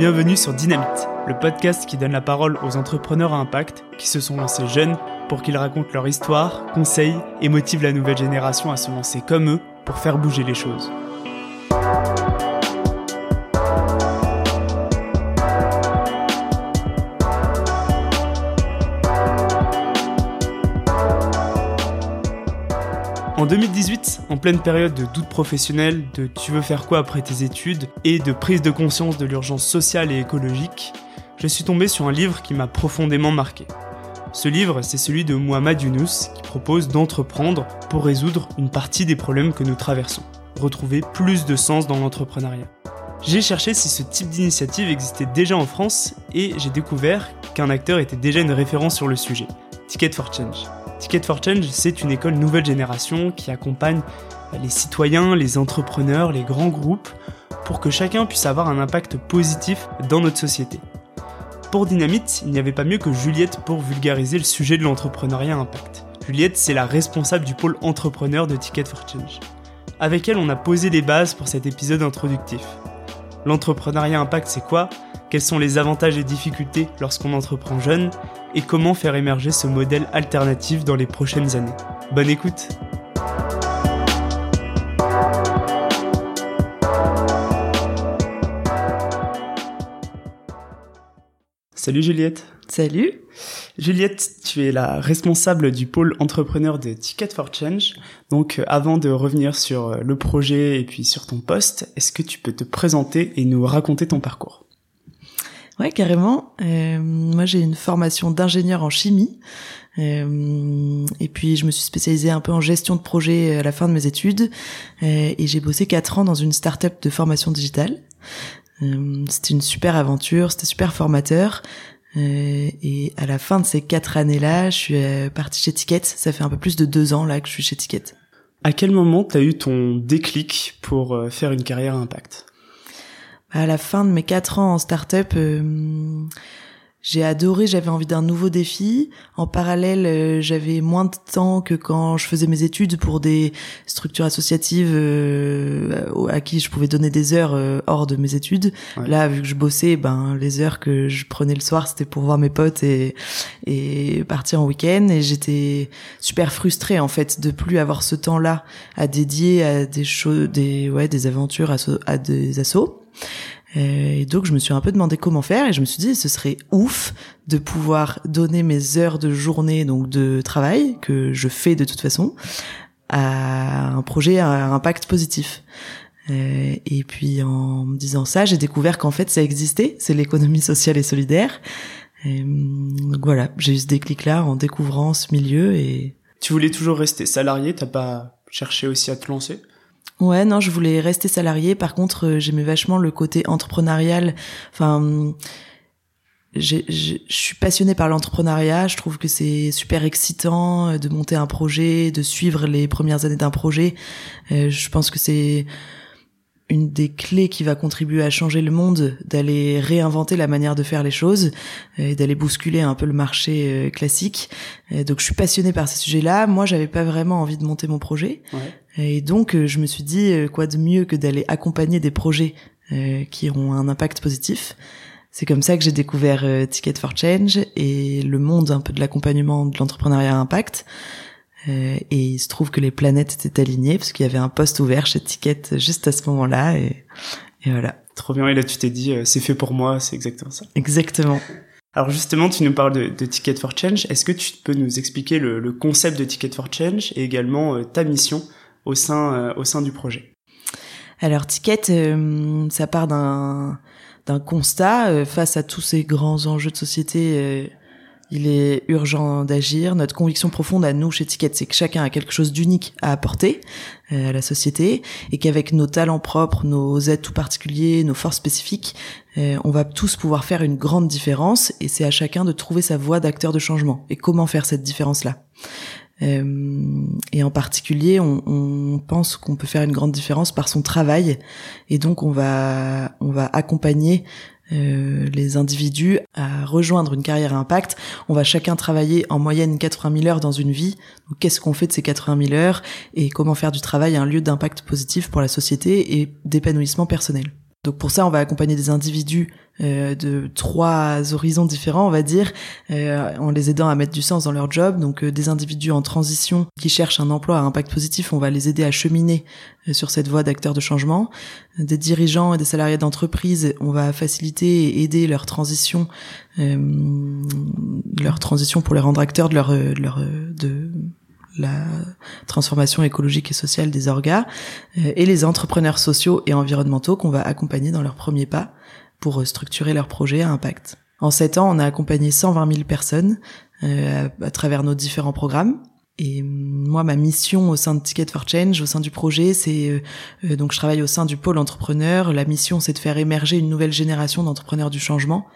Bienvenue sur Dynamite, le podcast qui donne la parole aux entrepreneurs à impact qui se sont lancés jeunes pour qu'ils racontent leur histoire, conseillent et motivent la nouvelle génération à se lancer comme eux pour faire bouger les choses. En 2018, en pleine période de doute professionnel, de tu veux faire quoi après tes études? et de prise de conscience de l'urgence sociale et écologique, je suis tombé sur un livre qui m'a profondément marqué. Ce livre, c'est celui de Muhammad Younous qui propose d'entreprendre pour résoudre une partie des problèmes que nous traversons, retrouver plus de sens dans l'entrepreneuriat. J'ai cherché si ce type d'initiative existait déjà en France et j'ai découvert qu'un acteur était déjà une référence sur le sujet, Ticket for Change. Ticket for Change, c'est une école nouvelle génération qui accompagne les citoyens, les entrepreneurs, les grands groupes pour que chacun puisse avoir un impact positif dans notre société. Pour Dynamite, il n'y avait pas mieux que Juliette pour vulgariser le sujet de l'entrepreneuriat impact. Juliette, c'est la responsable du pôle entrepreneur de Ticket for Change. Avec elle, on a posé les bases pour cet épisode introductif. L'entrepreneuriat impact, c'est quoi? Quels sont les avantages et difficultés lorsqu'on entreprend jeune? Et comment faire émerger ce modèle alternatif dans les prochaines années. Bonne écoute Salut Juliette. Salut. Juliette, tu es la responsable du pôle entrepreneur de Ticket for Change. Donc euh, avant de revenir sur euh, le projet et puis sur ton poste, est-ce que tu peux te présenter et nous raconter ton parcours? Ouais, carrément. Euh, moi, j'ai une formation d'ingénieur en chimie. Euh, et puis, je me suis spécialisée un peu en gestion de projet à la fin de mes études. Euh, et j'ai bossé quatre ans dans une start-up de formation digitale. Euh, c'était une super aventure, c'était super formateur. Euh, et à la fin de ces quatre années-là, je suis partie chez Ticket. Ça fait un peu plus de deux ans là que je suis chez Ticket. À quel moment t'as eu ton déclic pour faire une carrière à impact? À la fin de mes quatre ans en start-up, euh, j'ai adoré, j'avais envie d'un nouveau défi. En parallèle, euh, j'avais moins de temps que quand je faisais mes études pour des structures associatives euh, à qui je pouvais donner des heures hors de mes études. Là, vu que je bossais, ben les heures que je prenais le soir, c'était pour voir mes potes et et partir en week-end. Et j'étais super frustrée en fait de plus avoir ce temps-là à dédier à des choses, des ouais, des aventures, à, à des assos. Euh, et donc je me suis un peu demandé comment faire et je me suis dit ce serait ouf de pouvoir donner mes heures de journée donc de travail que je fais de toute façon à un projet à impact positif. Euh, et puis en me disant ça, j'ai découvert qu'en fait ça existait, c'est l'économie sociale et solidaire. Euh, donc voilà, j'ai eu ce déclic là en découvrant ce milieu et tu voulais toujours rester salarié, t'as pas cherché aussi à te lancer? Ouais, non, je voulais rester salarié. Par contre, euh, j'aimais vachement le côté entrepreneurial. Enfin, je suis passionnée par l'entrepreneuriat. Je trouve que c'est super excitant euh, de monter un projet, de suivre les premières années d'un projet. Euh, je pense que c'est une des clés qui va contribuer à changer le monde, d'aller réinventer la manière de faire les choses et d'aller bousculer un peu le marché classique. donc je suis passionnée par ces sujets-là. Moi, j'avais pas vraiment envie de monter mon projet. Ouais. Et donc, euh, je me suis dit, euh, quoi de mieux que d'aller accompagner des projets euh, qui ont un impact positif. C'est comme ça que j'ai découvert Ticket for Change et le monde un peu de l'accompagnement de l'entrepreneuriat à impact. et il se trouve que les planètes étaient alignées parce qu'il y avait un poste ouvert chez Ticket juste à ce moment-là. Et, et voilà. Trop bien. Et là, tu t'es dit, c'est fait pour moi. C'est exactement ça. Exactement. Alors justement, tu nous parles de, de Ticket for Change. Est-ce que tu peux nous expliquer le, le, concept de Ticket for Change et également ta mission au sein, euh, au sein du projet Alors Ticket, euh, ça part d'un d'un constat euh, face à tous ces grands enjeux de société. il est urgent d'agir. Notre conviction profonde à nous chez Ticket, c'est que chacun a quelque chose d'unique à apporter à la société et qu'avec nos talents propres, nos tout particuliers, nos forces spécifiques, on va tous pouvoir faire une grande différence et c'est à chacun de trouver sa voie d'acteur de changement. Et comment faire cette différence-là? Et en particulier, on, on pense qu'on peut faire une grande différence par son travail, et donc on va on va accompagner euh, les individus à rejoindre une carrière à impact. On va chacun travailler en moyenne 80 000 heures dans une vie. Qu'est-ce qu'on fait de ces 80 000 heures et comment faire du travail un lieu d'impact positif pour la société et d'épanouissement personnel? Donc pour ça, on va accompagner des individus euh, de trois horizons différents, on va dire, euh, en les aidant à mettre du sens dans leur job. Donc euh, des individus en transition qui cherchent un emploi à impact positif, on va les aider à cheminer sur cette voie d'acteurs de changement. Des dirigeants et des salariés d'entreprise, on va faciliter et aider leur transition, leur transition pour les rendre acteurs de leur, leur de la transformation écologique et sociale des orgas, euh, et les entrepreneurs sociaux et environnementaux qu'on va accompagner dans leurs premiers pas pour euh, structurer leurs projets à impact. En sept ans, on a accompagné 120 000 personnes euh, à, travers nos différents programmes. Et moi, ma mission au sein de Ticket for Change, au sein du projet, c'est donc je travaille au sein du pôle entrepreneur. La mission, c'est de faire émerger une nouvelle génération d'entrepreneurs du changement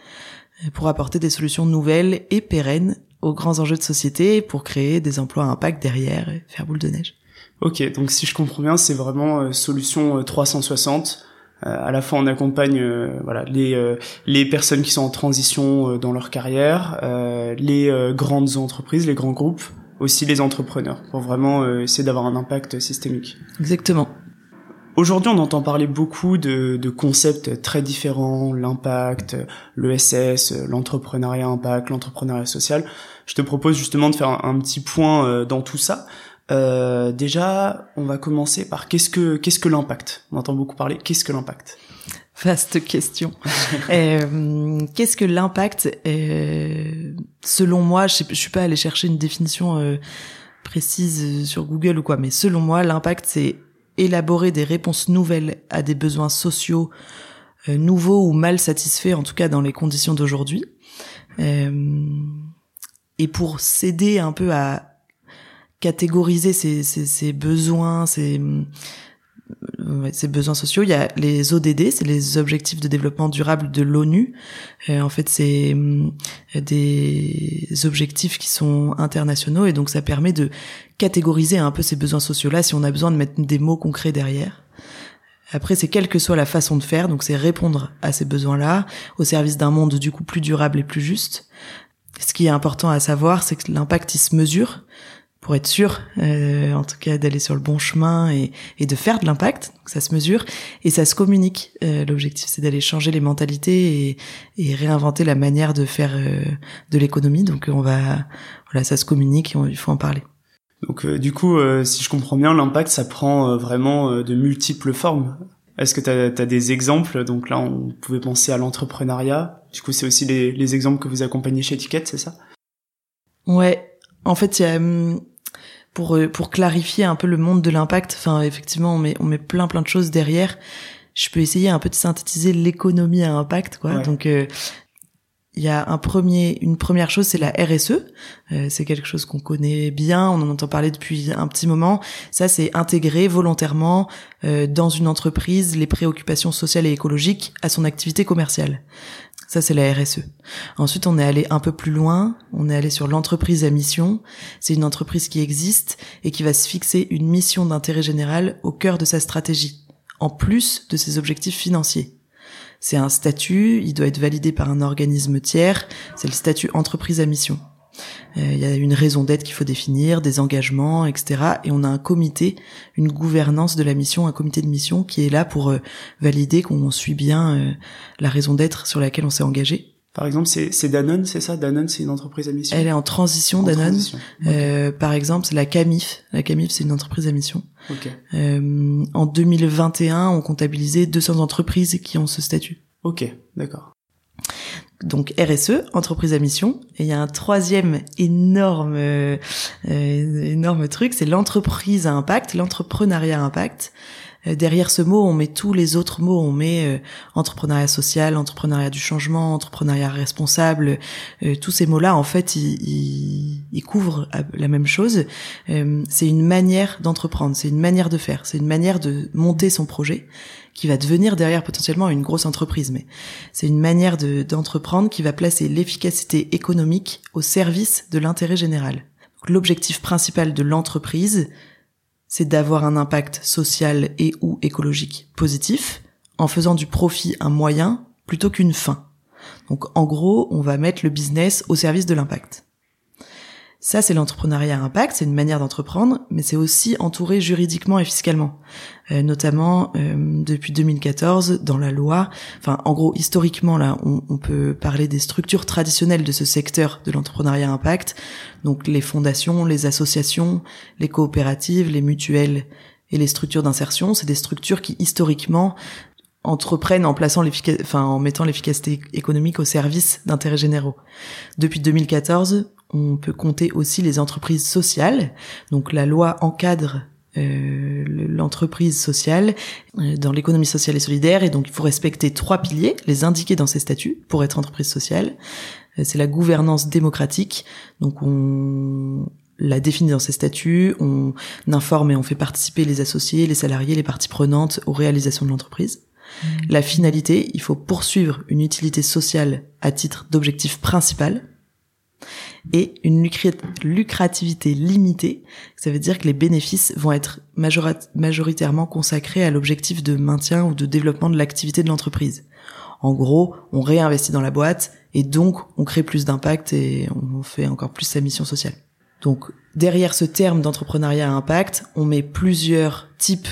pour apporter des solutions nouvelles et pérennes aux grands enjeux de société pour créer des emplois à impact derrière et faire boule de neige. Ok, donc si je comprends bien, c'est vraiment euh, solution 360. Euh, euh, à la fois, on accompagne voilà les les personnes qui sont en transition dans leur carrière, les grandes entreprises, les grands groupes, aussi les entrepreneurs, pour vraiment essayer d'avoir un impact systémique. Exactement. Aujourd'hui, on entend parler beaucoup de, de concepts très différents, l'impact, l'ESS, l'entrepreneuriat impact, l'entrepreneuriat social. Je te propose justement de faire un, petit point euh, dans tout ça. Euh, déjà, on va commencer par qu'est-ce que qu'est-ce que l'impact? On entend beaucoup parler. Qu'est-ce que l'impact? Vaste question. euh, Qu'est-ce que l'impact? Euh, Selon moi, je, je suis pas allée chercher une définition euh, précise sur Google ou quoi, mais selon moi, l'impact c'est élaborer des réponses nouvelles à des besoins sociaux euh, nouveaux ou mal satisfaits, en tout cas dans les conditions d'aujourd'hui. Euh, et pour s'aider un peu à catégoriser ces, ces, ces besoins, ces, ces besoins sociaux. Il y a les ODD, c'est les objectifs de développement durable de l'ONU. Euh, en fait, c'est des objectifs qui sont internationaux et donc ça permet de catégoriser un peu ces besoins sociaux-là si on a besoin de mettre des mots concrets derrière. Après, c'est quelle que soit la façon de faire, donc c'est répondre à ces besoins-là au service d'un monde du coup plus durable et plus juste. Ce qui est important à savoir, c'est que l'impact il se mesure pour être sûr, euh, en tout cas, d'aller sur le bon chemin et, et de faire de l'impact. Donc ça se mesure et ça se communique. Euh, L'objectif, c'est d'aller changer les mentalités et, et, réinventer la manière de faire euh, de l'économie. Donc on va, voilà, ça se communique et il faut en parler. Donc euh, du coup, euh, si je comprends bien, l'impact, ça prend euh, vraiment de multiples formes. Est-ce que tu as, des exemples? Donc là, on pouvait penser à l'entrepreneuriat. Du coup, c'est aussi les, les, exemples que vous accompagnez chez Etiquette, c'est ça? Ouais. En fait, il y a hum, pour pour clarifier un peu le monde de l'impact. Enfin, effectivement, on met on met plein plein de choses derrière. Je peux essayer un peu de synthétiser l'économie à impact, quoi. Donc, il y a un premier, une première chose, c'est la RSE. Euh, c'est quelque chose qu'on connaît bien, on en entend parler depuis un petit moment. Ça, c'est intégrer volontairement euh, dans une entreprise les préoccupations sociales et écologiques à son activité commerciale. Ça, c'est la RSE. Ensuite, on est allé un peu plus loin. On est allé sur l'entreprise à mission. C'est une entreprise qui existe et qui va se fixer une mission d'intérêt général au cœur de sa stratégie, en plus de ses objectifs financiers. C'est un statut, il doit être validé par un organisme tiers, c'est le statut entreprise à mission. Euh, il y a une raison d'être qu'il faut définir, des engagements, etc. Et on a un comité, une gouvernance de la mission, un comité de mission qui est là pour euh, valider qu'on suit bien euh, la raison d'être sur laquelle on s'est engagé. Par exemple, c'est Danone, c'est ça? Danone, c'est une entreprise à mission? Elle est en transition, Danone. Euh, par exemple, c'est la Camif. La Camif, c'est une entreprise à mission. Euh, en 2021, on comptabilisait 200 entreprises qui ont ce statut. Ok, d'accord. Donc RSE, entreprise à mission. Et il y a un troisième énorme, euh, énorme truc, c'est l'entreprise à impact, l'entrepreneuriat à impact. Euh, derrière ce mot, on met tous les autres mots. On met euh, entrepreneuriat social, entrepreneuriat du changement, entrepreneuriat responsable. Euh, tous ces mots-là, en fait, ils, ils, couvrent la même chose. c'est une manière d'entreprendre, c'est une manière de faire, c'est une manière de monter son projet qui va devenir derrière potentiellement une grosse entreprise. Mais c'est une manière d'entreprendre qui va placer l'efficacité économique au service de l'intérêt général. L'objectif principal de l'entreprise, c'est d'avoir un impact social et ou écologique positif en faisant du profit un moyen plutôt qu'une fin. Donc en gros, on va mettre le business au service de l'impact. Ça, c'est l'entrepreneuriat impact, c'est une manière d'entreprendre, mais c'est aussi entouré juridiquement et fiscalement. Euh, notamment euh, depuis 2014 dans la loi. Enfin, en gros, historiquement là, on, on, peut parler des structures traditionnelles de ce secteur de l'entrepreneuriat impact, donc les fondations, les associations, les coopératives, les mutuelles et les structures d'insertion. C'est des structures qui historiquement entreprennent en plaçant enfin en mettant l'efficacité économique au service d'intérêts généraux. Depuis 2014, on peut compter aussi les entreprises sociales. Donc la loi encadre euh, l'entreprise sociale euh, dans l'économie sociale et solidaire et donc il faut respecter trois piliers, les indiquer dans ses statuts pour être entreprise sociale. Euh, c'est la gouvernance démocratique. Donc on la définit dans ses statuts, on informe et on fait participer les associés, les salariés, les parties prenantes aux réalisations de l'entreprise. Mmh. La finalité, il faut poursuivre une utilité sociale à titre d'objectif principal et une lucrativité limitée. Ça veut dire que les bénéfices vont être majoritairement consacrés à l'objectif de maintien ou de développement de l'activité de l'entreprise. En gros, on réinvestit dans la boîte et donc on crée plus d'impact et on fait encore plus sa mission sociale. Donc derrière ce terme d'entrepreneuriat à impact, on met plusieurs types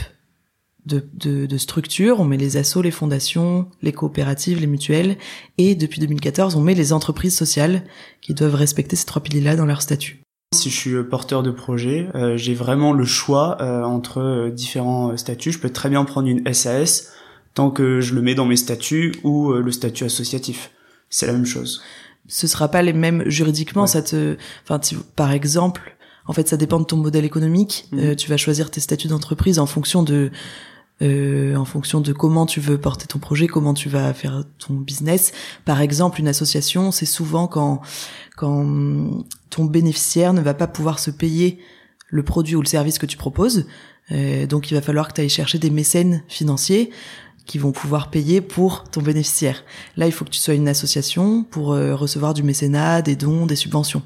de, de, de structures. On met les assos, les fondations, les coopératives, les mutuelles. Et depuis 2014, on met les entreprises sociales qui doivent respecter ces trois piliers-là dans leur statut. Si je suis porteur de projet, euh, j'ai vraiment le choix euh, entre euh, différents statuts. Je peux très bien prendre une SAS tant que je le mets dans mes statuts ou le statut associatif. C'est la même chose. Ce sera pas les mêmes juridiquement. Ça te, enfin, par exemple, en fait, ça dépend de ton modèle économique. Mmh. tu vas choisir tes statuts d'entreprise en fonction de euh, en fonction de comment tu veux porter ton projet, comment tu vas faire ton business. Par exemple, une association, c'est souvent quand quand ton bénéficiaire ne va pas pouvoir se payer le produit ou le service que tu proposes. Euh, donc il va falloir que tu ailles chercher des mécènes financiers qui vont pouvoir payer pour ton bénéficiaire. Là, il faut que tu sois une association pour euh, recevoir du mécénat, des dons, des subventions.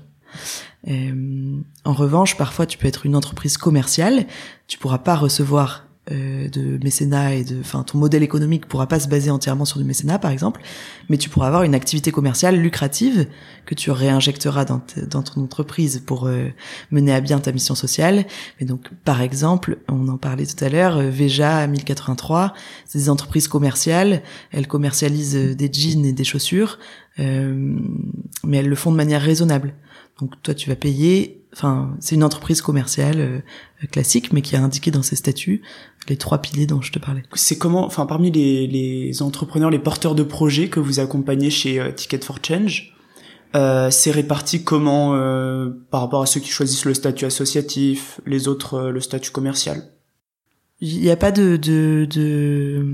Euh, en revanche, parfois, tu peux être une entreprise commerciale. Tu pourras pas recevoir euh, de mécénat et de, enfin, ton modèle économique pourra pas se baser entièrement sur du mécénat, par exemple, mais tu pourras avoir une activité commerciale lucrative que tu réinjecteras dans, dans ton entreprise pour euh, mener à bien ta mission sociale. Et donc, par exemple, on en parlait tout à l'heure, euh, Veja 1083, c'est des entreprises commerciales, elles commercialisent des jeans et des chaussures, mais elles le font de manière raisonnable. Donc, toi, tu vas payer enfin c'est une entreprise commerciale classique mais qui a indiqué dans ses statuts les trois piliers dont je te parlais. C'est comment, enfin parmi les, les, entrepreneurs, les porteurs de projets que vous accompagnez chez euh, Ticket for Change, euh, c'est réparti comment euh, par rapport à ceux qui choisissent le statut associatif, les autres euh, le statut commercial? Il n'y a pas de, de, de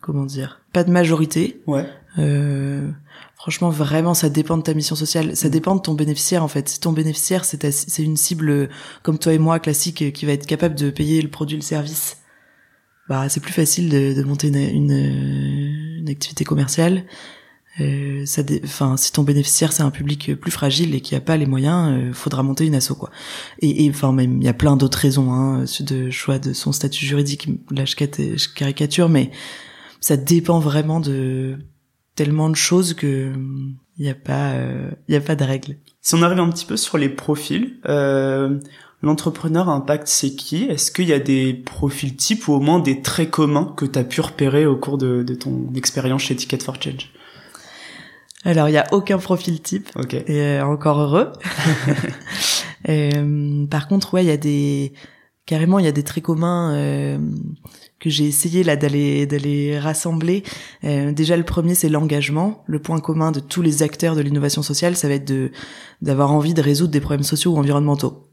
comment dire, pas de majorité. Ouais. Euh, franchement, vraiment, ça dépend de ta mission sociale. Ça mm. dépend de ton bénéficiaire, en fait. Si ton bénéficiaire, c'est, c'est une cible comme toi et moi, classique, qui va être capable de payer le produit, le service, bah c'est plus facile de, de monter une, une, une, activité commerciale. Euh, ça, enfin, si ton bénéficiaire c'est un public plus fragile et qui a pas les moyens, euh, faudra monter une asso quoi. Et, enfin même il y a plein d'autres raisons hein, de choix de son statut juridique. Là je, caricature, mais ça dépend vraiment de tellement de choses que il y a pas il y a pas de règle. Si on arrive un petit peu sur les profils, euh, L'entrepreneur impact, c'est qui? Est-ce qu'il y a des profils types ou au moins des traits communs que tu as pu repérer au cours de, ton expérience chez Ticket for Change? Alors, il y a aucun profil type. Ok. Et euh, encore heureux. euh, par contre, ouais, il y a des carrément, il y a des traits communs euh, que j'ai essayé là d'aller d'aller rassembler. Euh, déjà, le premier, c'est l'engagement. Le point commun de tous les acteurs de l'innovation sociale, ça va être de d'avoir envie de résoudre des problèmes sociaux ou environnementaux.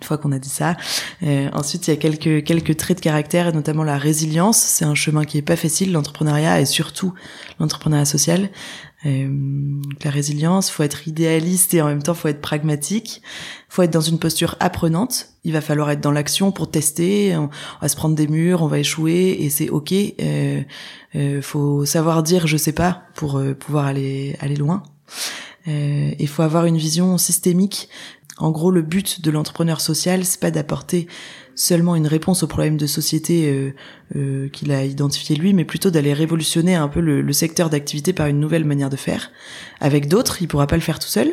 Une fois qu'on a dit ça, euh, ensuite il y a quelques quelques traits de caractère et notamment la résilience. C'est un chemin qui est pas facile, l'entrepreneuriat et surtout l'entrepreneuriat social. Euh, la résilience, faut être idéaliste et en même temps faut être pragmatique. Faut être dans une posture apprenante. Il va falloir être dans l'action pour tester. On, va se prendre des murs, on va échouer et c'est ok. Euh, euh, faut savoir dire je sais pas pour euh, pouvoir aller aller loin. Euh, il faut avoir une vision systémique en gros, le but de l'entrepreneur social, c'est pas d'apporter seulement une réponse aux problèmes de société euh, euh, qu'il a identifié lui, mais plutôt d'aller révolutionner un peu le, secteur d'activité par une nouvelle manière de faire. Avec d'autres, il pourra pas le faire tout seul.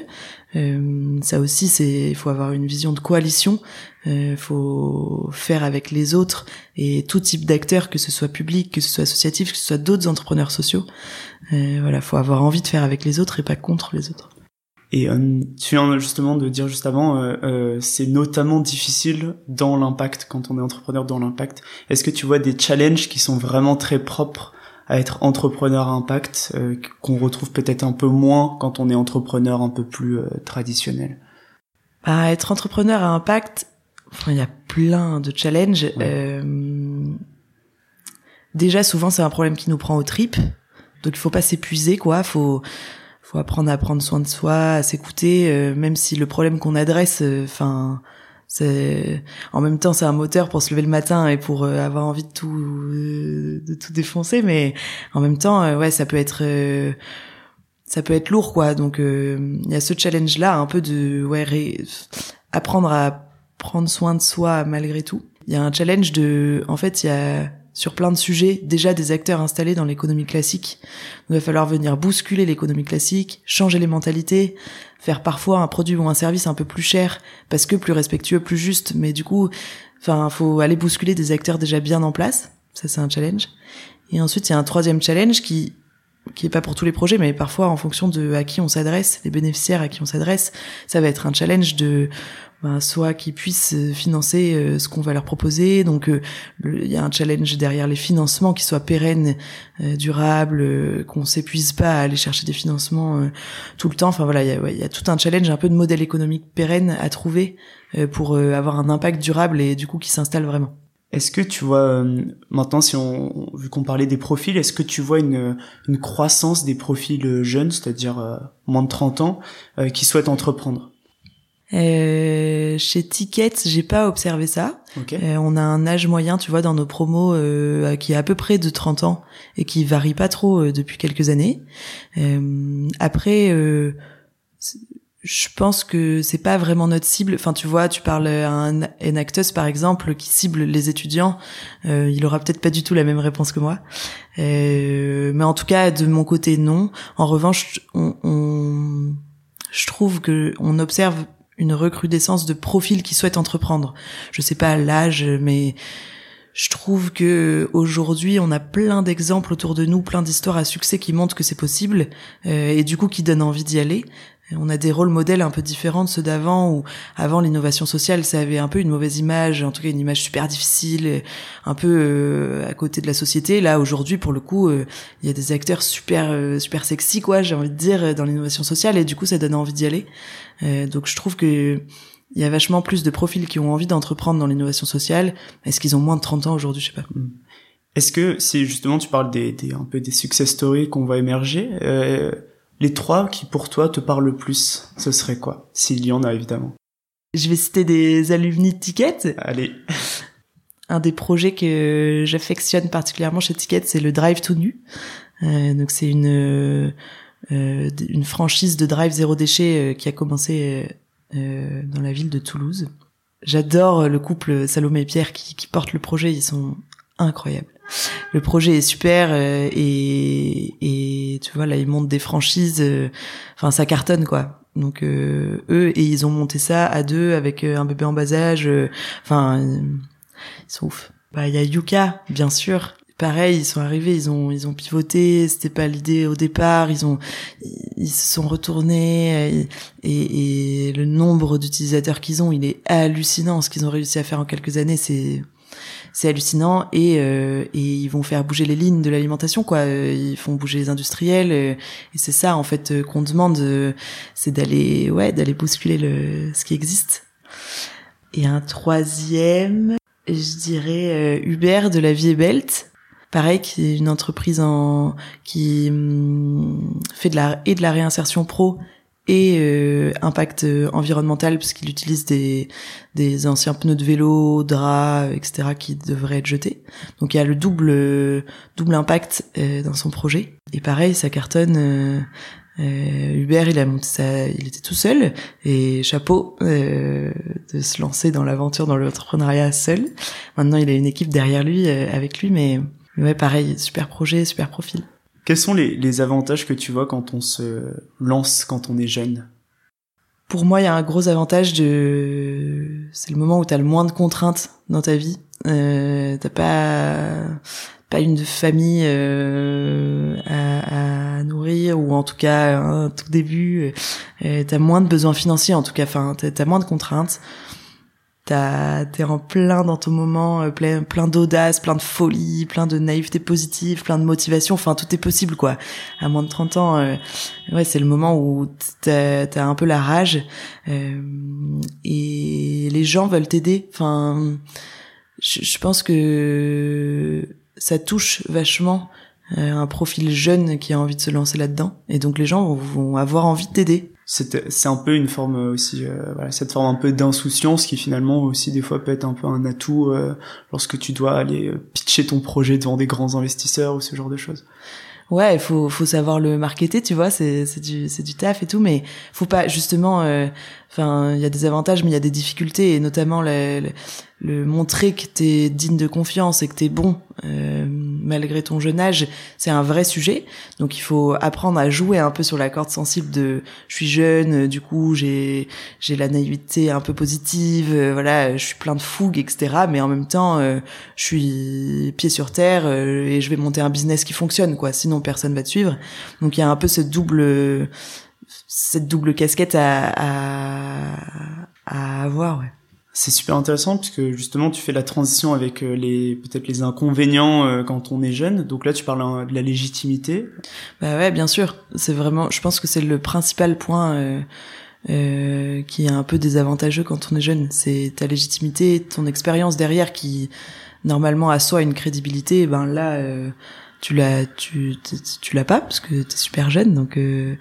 Euh, ça aussi, c'est il faut avoir une vision de coalition. Il euh, faut faire avec les autres et tout type d'acteurs, que ce soit public, que ce soit associatif, que ce soit d'autres entrepreneurs sociaux. Euh, voilà, faut avoir envie de faire avec les autres et pas contre les autres. Et euh, tu viens justement de dire juste avant, euh, euh, c'est notamment difficile dans l'impact quand on est entrepreneur dans l'impact. Est-ce que tu vois des challenges qui sont vraiment très propres à être entrepreneur à impact, euh, qu'on retrouve peut-être un peu moins quand on est entrepreneur un peu plus euh, traditionnel? Bah, Être entrepreneur à impact, enfin, il y a plein de challenges. Euh, déjà, souvent, c'est un problème qui nous prend aux tripes. Donc, il faut pas s'épuiser, quoi. Faut apprendre à prendre soin de soi, à s'écouter, même si le problème qu'on adresse, enfin, c'est en même temps c'est un moteur pour se lever le matin et pour euh, avoir envie de tout euh, de tout défoncer mais en même temps euh, ouais ça peut être ça peut être lourd quoi. Donc il y a ce challenge là un peu de ouais apprendre à prendre soin de soi malgré tout. Il y a un challenge de en fait il y a sur plein de sujets, déjà des acteurs installés dans l'économie classique. il va falloir venir bousculer l'économie classique, changer les mentalités, faire parfois un produit ou un service un peu plus cher parce que plus respectueux, plus juste. Mais du coup, enfin, faut aller bousculer des acteurs déjà bien en place. Ça, c'est un challenge. Et ensuite, il y a un troisième challenge qui qui est pas pour tous les projets, mais parfois en fonction de à qui on s'adresse, les bénéficiaires à qui on s'adresse, ça va être un challenge de ben, soit qu'ils puissent euh, financer euh, ce qu'on va leur proposer. Donc euh, il y a un challenge derrière les financements qui soient pérennes, durables, qu'on s'épuise pas à aller chercher des financements tout le temps. Enfin voilà, il y a, y a, tout un challenge, un peu de modèle économique pérenne à trouver pour avoir un impact durable et du coup qui s'installe vraiment. Est-ce que tu vois maintenant, si on vu qu'on parlait des profils, est-ce que tu vois une, une croissance des profils jeunes, c'est-à-dire moins de 30 ans, qui souhaitent entreprendre? Euh, chez Ticket, j'ai pas observé ça. Euh, on a un âge moyen, tu vois, dans nos promos euh, qui est à peu près de 30 ans et qui varie pas trop euh, depuis quelques années. Euh, après, je pense que c'est pas vraiment notre cible. Enfin, tu vois, tu parles à un, un par exemple qui cible les étudiants, il aura peut-être pas du tout la même réponse que moi. mais en tout cas, de mon côté, non. En revanche, on, on je trouve que on observe une recrudescence de profils qui souhaitent entreprendre. Je sais pas l'âge, mais je trouve que aujourd'hui on a plein d'exemples autour de nous, plein d'histoires à succès qui montrent que c'est possible euh, et du coup qui donnent envie d'y aller. On a des rôles modèles un peu différents de ceux d'avant où avant l'innovation sociale ça avait un peu une mauvaise image, en tout cas une image super difficile, un peu euh, à côté de la société. Là aujourd'hui pour le coup euh, il y a des acteurs super super sexy quoi, j'ai envie de dire dans l'innovation sociale et du coup ça donne envie d'y aller. donc je trouve que il y a vachement plus de profils qui ont envie d'entreprendre dans l'innovation sociale. Est-ce qu'ils ont moins de 30 ans aujourd'hui? Je sais pas. Hmm. Est-ce que c'est justement, tu parles des, des, un peu des success stories qu'on va émerger. Euh, les trois qui pour toi te parlent le plus, ce serait quoi? S'il y en a évidemment. Je vais citer des alumni de Ticket. Allez. Un des projets que j'affectionne particulièrement chez Ticket, c'est le Drive tout nu. Euh, donc c'est une euh, une franchise de drive zéro déchet euh, qui a commencé euh, dans la ville de Toulouse. J'adore le couple Salomé et Pierre qui, qui portent le projet, ils sont incroyables. Le projet est super euh, et, et tu vois là ils montent des franchises, euh, enfin ça cartonne quoi. Donc eux et ils ont monté ça à deux avec un bébé en bas âge. Enfin ils sont ouf. Bah il y a Yuka bien sûr pareil, ils sont arrivés, ils ont ils ont pivoté, c'était pas l'idée au départ, ils ont ils se sont retournés et, et le nombre d'utilisateurs qu'ils ont, il est hallucinant. Ce qu'ils ont réussi à faire en quelques années, c'est c'est hallucinant et euh, et ils vont faire bouger les lignes de l'alimentation quoi. Ils font bouger les industriels et c'est ça en fait qu'on demande, c'est d'aller ouais d'aller bousculer le ce qui existe. Et un troisième, je dirais euh, Uber de la Vie Belt pareil qui est une entreprise en qui hum, fait de la et de la réinsertion pro et euh, impact euh, environnemental puisqu'il utilise des des anciens pneus de vélo, draps, etc. qui devraient être jetés. Donc il y a le double double impact euh, dans son projet. Et pareil, ça cartonne. Euh, Hubert, il a monté ça, il était tout seul et chapeau de se lancer dans l'aventure dans l'entrepreneuriat seul. Maintenant, il a une équipe derrière lui, avec lui, mais ouais, pareil, super projet, super profil. Quels sont les, les avantages que tu vois quand on se lance quand on est jeune? Pour moi, il y a un gros avantage de, c'est le moment où t'as le moins de contraintes dans ta vie. Euh, t'as pas pas une famille euh, à, à, nourrir ou en tout cas un tout début. Euh, t'as moins de besoins financiers en tout cas. Enfin, t'as as moins de contraintes t'es en plein dans ton moment, euh, plein, plein d'audace, plein de folie, plein de naïveté positive, plein de motivation. Enfin, tout est possible, quoi. À moins de 30 ans, euh, ouais, c'est le moment où t'as as un peu la rage euh, et les gens veulent t'aider. Enfin, je, je, pense que ça touche vachement un profil jeune qui a envie de se lancer là-dedans, et donc les gens vont avoir envie de t'aider c'est un peu une forme aussi euh, voilà, cette forme un peu d'insouciance qui finalement aussi des fois peut être un peu un atout euh, lorsque tu dois aller euh, pitcher ton projet devant des grands investisseurs ou ce genre de choses. Ouais il faut faut savoir le marketer tu vois c'est c'est du c'est du taf et tout mais faut pas justement enfin il y a des avantages mais il y a des difficultés et notamment le, le montrer que t'es digne de confiance et que t'es bon euh, malgré ton jeune âge, c'est un vrai sujet. Donc il faut apprendre à jouer un peu sur la corde sensible de je suis jeune, du coup j'ai j'ai la naïveté un peu positive, euh, voilà, je suis plein de fougue, etc. Mais en même temps, euh, je suis pied sur terre et je vais monter un business qui fonctionne, quoi. Sinon personne va te suivre. Donc il y a un peu ce double cette double casquette à, à, à avoir, ouais c'est super intéressant puisque justement tu fais la transition avec euh, les peut-être les inconvénients euh, quand on est jeune. Donc là tu parles de la légitimité. Bah ouais, bien sûr. C'est vraiment, je pense que c'est le principal point euh, euh, qui est un peu désavantageux quand on est jeune. C'est ta légitimité, ton expérience derrière qui normalement a soi une crédibilité. Et ben là tu l'as tu tu l'as pas parce que t'es super jeune donc. Euh,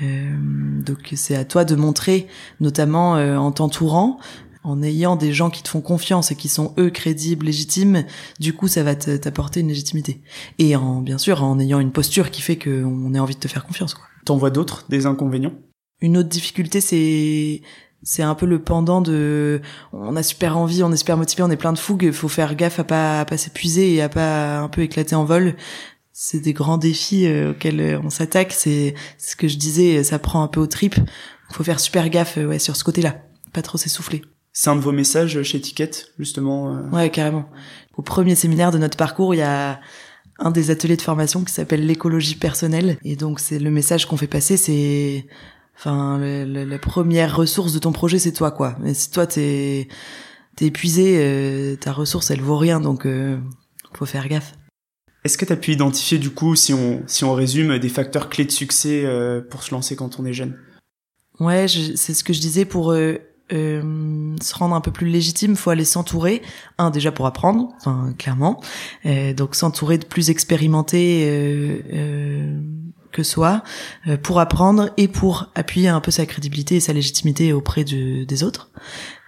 donc c'est à toi de montrer, notamment en t'entourant, en ayant des gens qui te font confiance et qui sont eux crédibles, légitimes, du coup ça va t'apporter une légitimité. Et en bien sûr en ayant une posture qui fait qu'on ait envie de te faire confiance. Quoi. T'en vois d'autres, des inconvénients? Une autre difficulté c'est c'est un peu le pendant de on a super envie, on est super motivé, on est plein de fougue, faut faire gaffe à pas à pas s'épuiser et à pas un peu éclater en vol. C'est des grands défis euh, auxquels on s'attaque, c'est ce que je disais, ça prend un peu au trip. Faut faire super gaffe ouais sur ce côté-là, pas trop s'essouffler. C'est un de vos messages chez Etiquette, justement. Euh. Ouais, carrément. Au premier séminaire de notre parcours, il y a un des ateliers de formation qui s'appelle l'écologie personnelle. Et donc, c'est le message qu'on fait passer, c'est, enfin, la première ressource de ton projet, c'est toi, quoi. Mais si toi, t'es, t'es épuisé, euh, ta ressource, elle vaut rien, donc, euh, faut faire gaffe. Est-ce que tu as pu identifier, du coup, si on, si on résume, des facteurs clés de succès pour se lancer quand on est jeune? Ouais, c'est ce que je disais pour euh, se rendre un peu plus légitime, faut aller s'entourer. Un déjà pour apprendre, enfin, clairement. Euh, donc s'entourer de plus expérimentés euh, euh que soi euh, pour apprendre et pour appuyer un peu sa crédibilité et sa légitimité auprès de, des autres.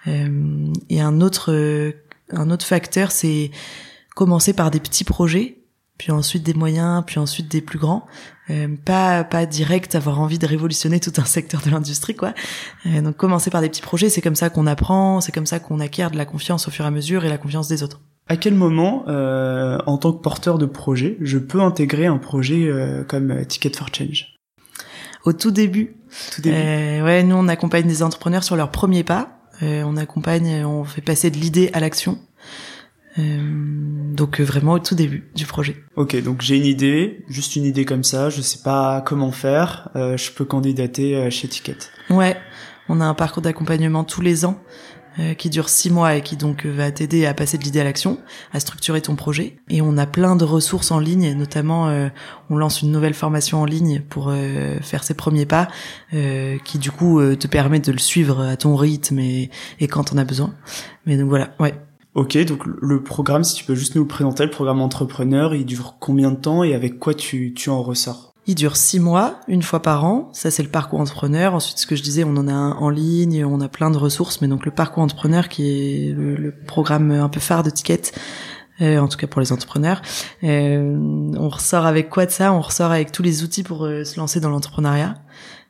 et un autre un autre facteur, c'est commencer par des petits projets puis ensuite des moyens, puis ensuite des plus grands. Euh, pas pas direct avoir envie de révolutionner tout un secteur de l'industrie quoi. Euh, donc commencer par des petits projets, c'est comme ça qu'on apprend, c'est comme ça qu'on acquiert de la confiance au fur et à mesure et la confiance des autres. À quel moment, euh, en tant que porteur de projet, je peux intégrer un projet comme Ticket for Change? Au tout début. Tout début. ouais, nous on accompagne des entrepreneurs sur leurs premiers pas. on accompagne, on fait passer de l'idée à l'action. Euh, donc euh, vraiment au tout début du projet. Ok, donc j'ai une idée, juste une idée comme ça, je sais pas comment faire, euh, je peux candidater chez Ticket. Ouais, on a un parcours d'accompagnement tous les ans qui dure six mois et qui donc va t'aider à passer de l'idée à l'action, à structurer ton projet. Et on a plein de ressources en ligne, notamment on lance une nouvelle formation en ligne pour faire ses premiers pas, qui du coup te permet de le suivre à ton rythme et, et quand on a besoin. Mais donc voilà, ouais, Ok, donc le programme, si tu peux juste nous présenter le programme entrepreneur, il dure combien de temps et avec quoi tu, tu en ressors? Il dure six mois, une fois par an. Ça, c'est le parcours entrepreneur. Ensuite, ce que je disais, on en a un en ligne, on a plein de ressources. Mais donc, le parcours entrepreneur, qui est le, programme un peu phare de Ticket, euh, en tout cas pour les entrepreneurs. Euh, on ressort avec quoi de ça? On ressort avec tous les outils pour euh, se lancer dans l'entrepreneuriat.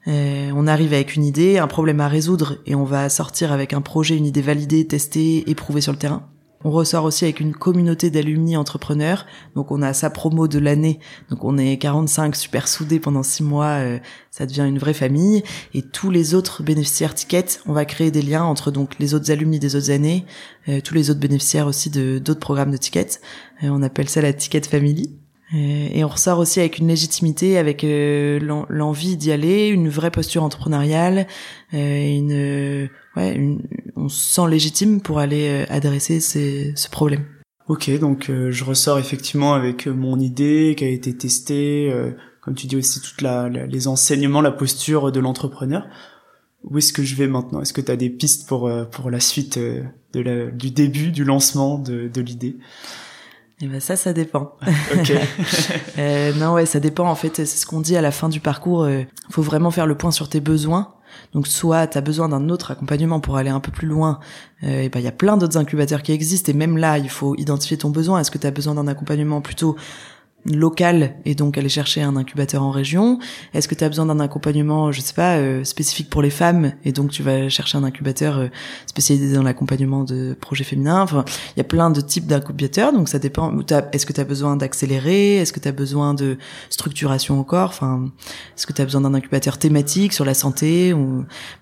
Euh, on arrive avec une idée, un problème à résoudre, et on va sortir avec un projet, une idée validée, testée, éprouvée sur le terrain. On ressort aussi avec une communauté d'alumni entrepreneurs. Donc on a sa promo de l'année. Donc on est 45 super soudés pendant six mois. Euh, ça devient une vraie famille. Et tous les autres bénéficiaires tickets, on va créer des liens entre donc les autres alumni des autres années, euh, tous les autres bénéficiaires aussi de d'autres programmes de tickets. Euh, on appelle ça la ticket family. Et on ressort aussi avec une légitimité, avec l'envie d'y aller, une vraie posture entrepreneuriale, une ouais, on se sent légitime pour aller euh, adresser ce problème. Ok, donc euh, je ressors effectivement avec euh, mon idée qui a été testée, comme tu dis aussi toute la, les enseignements, la posture de l'entrepreneur. Où est-ce que je vais maintenant? Est-ce que tu as des pistes pour pour la suite la, du début, du lancement de l'idée? Eh ben ça, ça dépend. ok. euh, non, ouais, ça dépend. En fait, c'est ce qu'on dit à la fin du parcours. Il faut vraiment faire le point sur tes besoins donc soit tu as besoin d'un autre accompagnement pour aller un peu plus loin, euh, et ben il y a plein d'autres incubateurs qui existent et même là, il faut identifier ton besoin. Est-ce que tu as besoin d'un accompagnement plutôt local et donc aller chercher un incubateur en région Est-ce que tu as besoin d'un accompagnement, je sais pas, euh, spécifique pour les femmes et donc tu vas chercher un incubateur euh, spécialisé dans l'accompagnement de projets féminins? Enfin, il y a plein de types d'incubateurs, donc ça dépend. Est-ce que tu as besoin d'accélérer? Est-ce que tu as besoin de structuration encore? Enfin, est-ce que tu as besoin d'un incubateur thématique sur la santé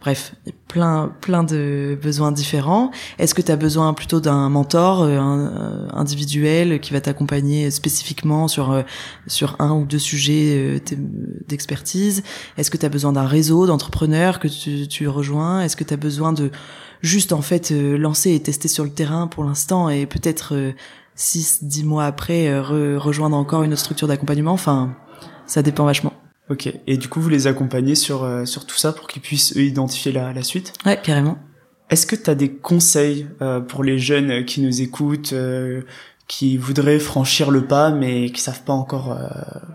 bref, plein plein de besoins différents. Est-ce que tu as besoin plutôt d'un mentor euh, individuel qui va t'accompagner spécifiquement sur euh, sur un ou deux sujets euh, d'expertise Est-ce que tu as besoin d'un réseau d'entrepreneurs que tu, tu rejoins? Est-ce que tu as besoin de juste en fait euh, lancer et tester sur le terrain pour l'instant et peut-être six, dix mois après rejoindre encore une autre structure d'accompagnement? Enfin, ça dépend vachement. Ok. Et du coup, vous les accompagnez sur sur tout ça pour qu'ils puissent eux identifier la, la suite? Ouais, carrément. Est-ce que tu as des conseils pour les jeunes qui nous écoutent, qui voudraient franchir le pas mais qui savent pas encore euh,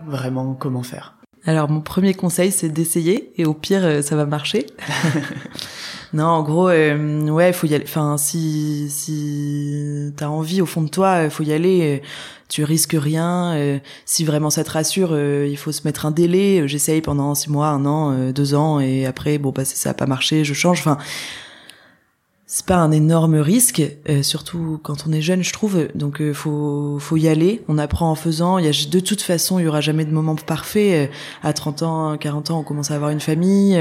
vraiment comment faire Alors mon premier conseil c'est d'essayer et au pire euh, ça va marcher. non, en gros euh, ouais, faut y aller enfin si si tu as envie au fond de toi, faut y aller tu risques rien. si vraiment ça te rassure, il faut se mettre un délai. J'essaye pendant six mois, un an, deux ans, et après, bon bah ça a pas marché, je change. Enfin, c'est pas un énorme risque, euh, surtout quand on est jeune, je trouve. Donc euh, faut faut y aller. On apprend en faisant. Il y a de toute façon, il y aura jamais de moment parfait. Euh, à 30 ans, 40 ans, on commence à avoir une famille.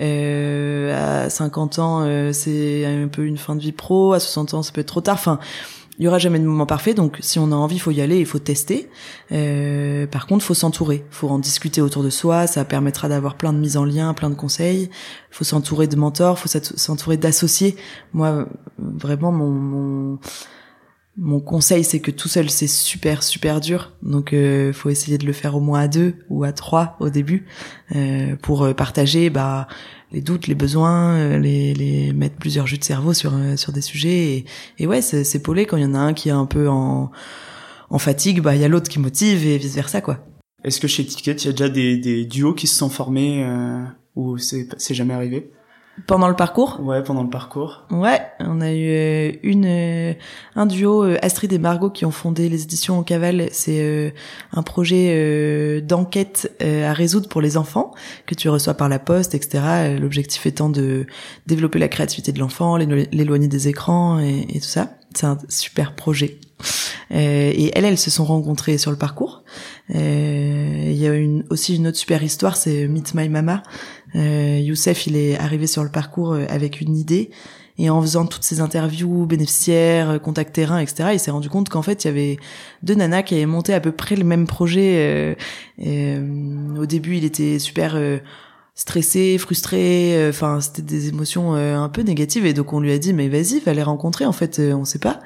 à 50 ans, c'est un peu une fin de vie pro. À 60 ans, ça peut être trop tard. Enfin, il y aura jamais de moment parfait, donc si on a envie, faut y aller, il faut tester. Euh, par contre, faut s'entourer, faut en discuter autour de soi, ça permettra d'avoir plein de mises en lien, plein de conseils. Faut s'entourer de mentors, faut s'entourer d'associés. Moi, vraiment, mon, mon mon conseil, c'est que tout seul, c'est super, super dur. Donc, euh, faut essayer de le faire au moins à deux ou à trois au début euh, pour euh, partager bah, les doutes, les besoins, euh, les, les mettre plusieurs jus de cerveau sur euh, sur des sujets. Et, et ouais, c'est s'épauler quand il y en a un qui est un peu en, en fatigue, bah il y a l'autre qui motive et vice versa quoi. Est-ce que chez Ticket, il y a déjà des, des duos qui se sont formés ou c'est c'est jamais arrivé? Pendant le parcours Ouais, pendant le parcours. Ouais, on a eu euh, une euh, un duo euh, Astrid et Margot qui ont fondé les éditions en cavale. C'est un projet d'enquête à résoudre pour les enfants que tu reçois par la poste, etc. L'objectif étant de développer la créativité de l'enfant, l'éloigner des écrans et, et, tout ça. C'est un super projet. et elles, elles se sont rencontrées sur le parcours. Il y a une, aussi une autre super histoire, c'est Meet My Mama. Euh, Youssef, il est arrivé sur le parcours euh, avec une idée et en faisant toutes ces interviews bénéficiaires, euh, contact terrain, etc., il s'est rendu compte qu'en fait, il y avait deux nanas qui avaient monté à peu près le même projet. au début, il était super stressé, frustré, enfin, c'était des émotions un peu négatives. Et donc, on lui a dit, mais vas-y, va les rencontrer. En fait, on sait pas.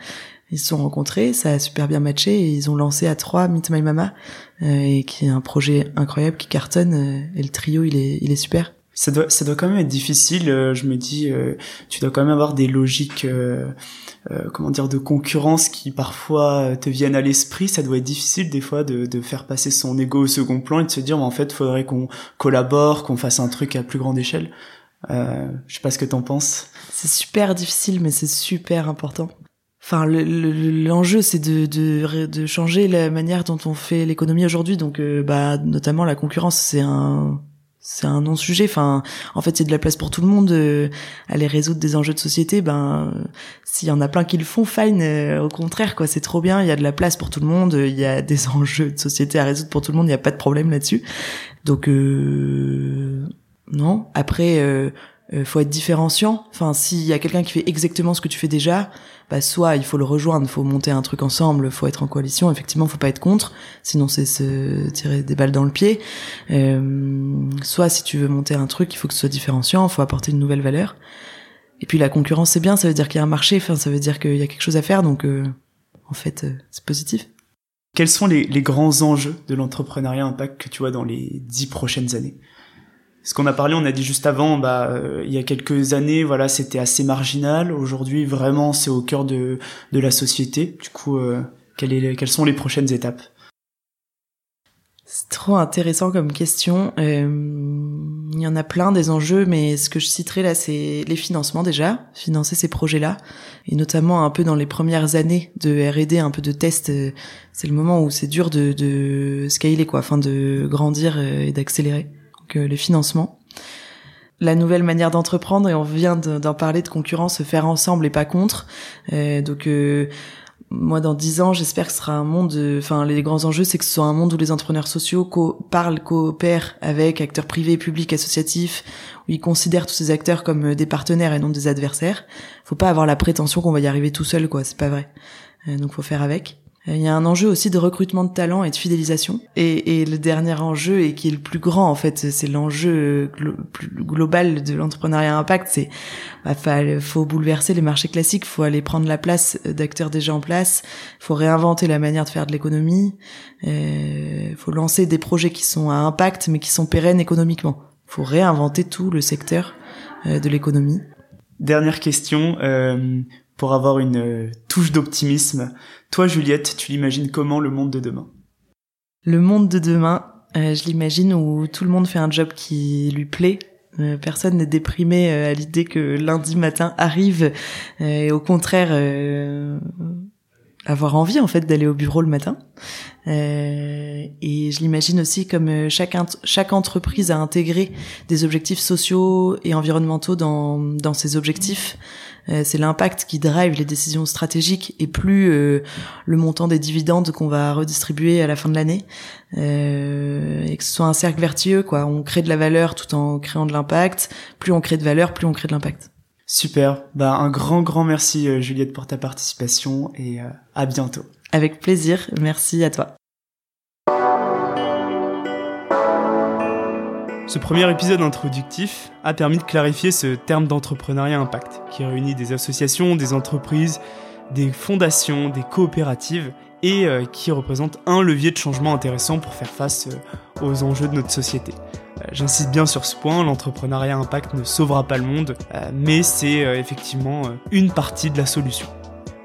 Ils se sont rencontrés, ça a super bien matché et ils ont lancé à trois Meet My Mama, et qui est un projet incroyable qui cartonne. et le trio, il est, il est super. Ça doit ça doit quand même être difficile euh, je me dis euh, tu dois quand même avoir des logiques euh, comment dire de concurrence qui parfois te viennent à l'esprit. Ça doit être difficile des fois de, de faire passer son ego au second plan et de se dire en fait faudrait qu'on collabore qu'on fasse un truc à plus grande échelle. Euh, je sais pas ce que t'en penses. C'est super difficile mais c'est super important Enfin, l'enjeu, c'est de, de, de, changer la manière dont on fait l'économie aujourd'hui. Donc, bah, notamment la concurrence, c'est un, c'est un non-sujet. Enfin, en fait, c'est de la place pour tout le monde. Euh, aller résoudre des enjeux de société, ben, s'il y en a plein qui le font, fine. Euh, au contraire, quoi, c'est trop bien. Il y a de la place pour tout le monde. Il y a des enjeux de société à résoudre pour tout le monde. Il n'y a pas de problème là-dessus. Donc, euh, non. Après, euh, faut être différenciant. Enfin, s'il y a quelqu'un qui fait exactement ce que tu fais déjà, bah, soit il faut le rejoindre, faut monter un truc ensemble, faut être en coalition. Effectivement, faut pas être contre, sinon c'est se tirer des balles dans le pied. Euh, soit si tu veux monter un truc, il faut que ce soit différenciant, faut apporter une nouvelle valeur. Et puis la concurrence c'est bien, ça veut dire qu'il y a un marché, enfin ça veut dire qu'il y a quelque chose à faire, donc euh, en fait euh, c'est positif. Quels sont les, les grands enjeux de l'entrepreneuriat impact que tu vois dans les dix prochaines années? Ce qu'on a parlé, on a dit juste avant, bah, euh, il y a quelques années, voilà, c'était assez marginal. Aujourd'hui, vraiment, c'est au cœur de, de la société. Du coup, euh, quelles sont les prochaines étapes? C'est trop intéressant comme question. Euh, il y en a plein des enjeux, mais ce que je citerai là, c'est les financements déjà, financer ces projets-là, et notamment un peu dans les premières années de R&D, un peu de test. c'est le moment où c'est dur de, de scaler, quoi, enfin de grandir et d'accélérer les financements. La nouvelle manière d'entreprendre, et on vient d'en parler de concurrence, faire ensemble et pas contre. Euh, donc euh, moi dans dix ans j'espère que ce sera un monde enfin les grands enjeux c'est que ce soit un monde où les entrepreneurs sociaux parlent coopèrent avec acteurs privés publics associatifs où ils considèrent tous ces acteurs comme euh, des partenaires et non des adversaires faut pas avoir la prétention qu'on va y arriver tout seul quoi c'est pas vrai donc faut faire avec il y a un enjeu aussi de recrutement de talent et de fidélisation. Et, et le dernier enjeu, et qui est le plus grand en fait, c'est l'enjeu plus global de l'entrepreneuriat impact, c'est bah, faut bouleverser les marchés classiques, faut aller prendre la place d'acteurs déjà en place, faut réinventer la manière de faire de l'économie, euh, faut lancer des projets qui sont à impact mais qui sont pérennes économiquement. Faut réinventer tout le secteur euh, de l'économie. Dernière question, euh, pour avoir une euh, touche d'optimisme. Toi, Juliette, tu l'imagines comment le monde de demain? Le monde de demain, euh, je l'imagine où tout le monde fait un job qui lui plaît. Euh, personne n'est déprimé à l'idée que lundi matin arrive et au contraire avoir envie en fait d'aller au bureau le matin. Euh, et je l'imagine aussi comme chaque chaque entreprise a intégré des objectifs sociaux et environnementaux dans dans ses objectifs. Euh, c'est l'impact qui drive les décisions stratégiques et plus euh, le montant des dividendes qu'on va redistribuer à la fin de l'année. Euh, et que ce soit un cercle vertueux, quoi. On crée de la valeur tout en créant de l'impact. Plus on crée de valeur, plus on crée de l'impact. Super. Bah, un grand, grand merci, Juliette, pour ta participation et à bientôt. Avec plaisir. Merci à toi. Ce premier épisode introductif a permis de clarifier ce terme d'entrepreneuriat impact, qui réunit des associations, des entreprises, des fondations, des coopératives, et euh, qui représente un levier de changement intéressant pour faire face euh, aux enjeux de notre société. Euh, j'insiste bien sur ce point, l'entrepreneuriat impact ne sauvera pas le monde, mais c'est effectivement une partie de la solution.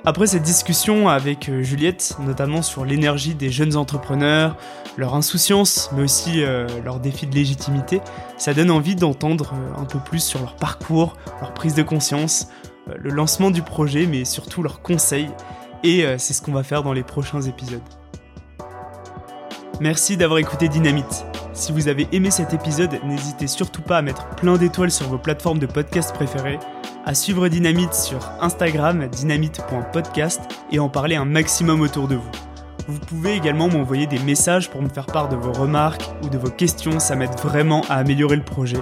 Après cette discussion avec Juliette, notamment sur l'énergie des jeunes entrepreneurs, leur insouciance, mais aussi leurs défis de légitimité, ça donne envie d'entendre un peu plus sur leur parcours, leur prise de conscience, le lancement du projet, mais surtout leurs conseils. Et c'est ce qu'on va faire dans les prochains épisodes. Merci d'avoir écouté Dynamite. Si vous avez aimé cet épisode, n'hésitez surtout pas à mettre plein d'étoiles sur vos plateformes de podcast préférées, à suivre Dynamite sur Instagram dynamite.podcast et en parler un maximum autour de vous. Vous pouvez également m'envoyer des messages pour me faire part de vos remarques ou de vos questions, ça m'aide vraiment à améliorer le projet.